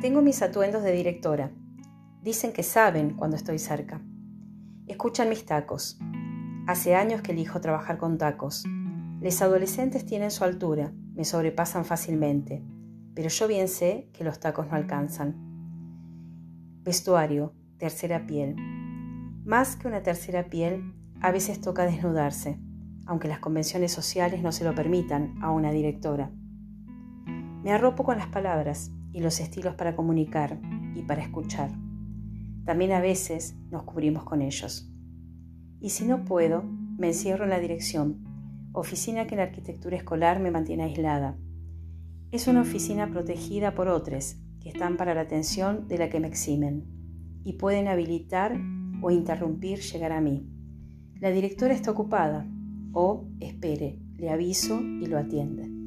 Tengo mis atuendos de directora. Dicen que saben cuando estoy cerca. Escuchan mis tacos. Hace años que elijo trabajar con tacos. Les adolescentes tienen su altura, me sobrepasan fácilmente, pero yo bien sé que los tacos no alcanzan. Vestuario, tercera piel. Más que una tercera piel, a veces toca desnudarse, aunque las convenciones sociales no se lo permitan a una directora. Me arropo con las palabras y los estilos para comunicar y para escuchar. También a veces nos cubrimos con ellos. Y si no puedo, me encierro en la dirección, oficina que la arquitectura escolar me mantiene aislada. Es una oficina protegida por otros que están para la atención de la que me eximen y pueden habilitar o interrumpir llegar a mí. La directora está ocupada o espere, le aviso y lo atiende.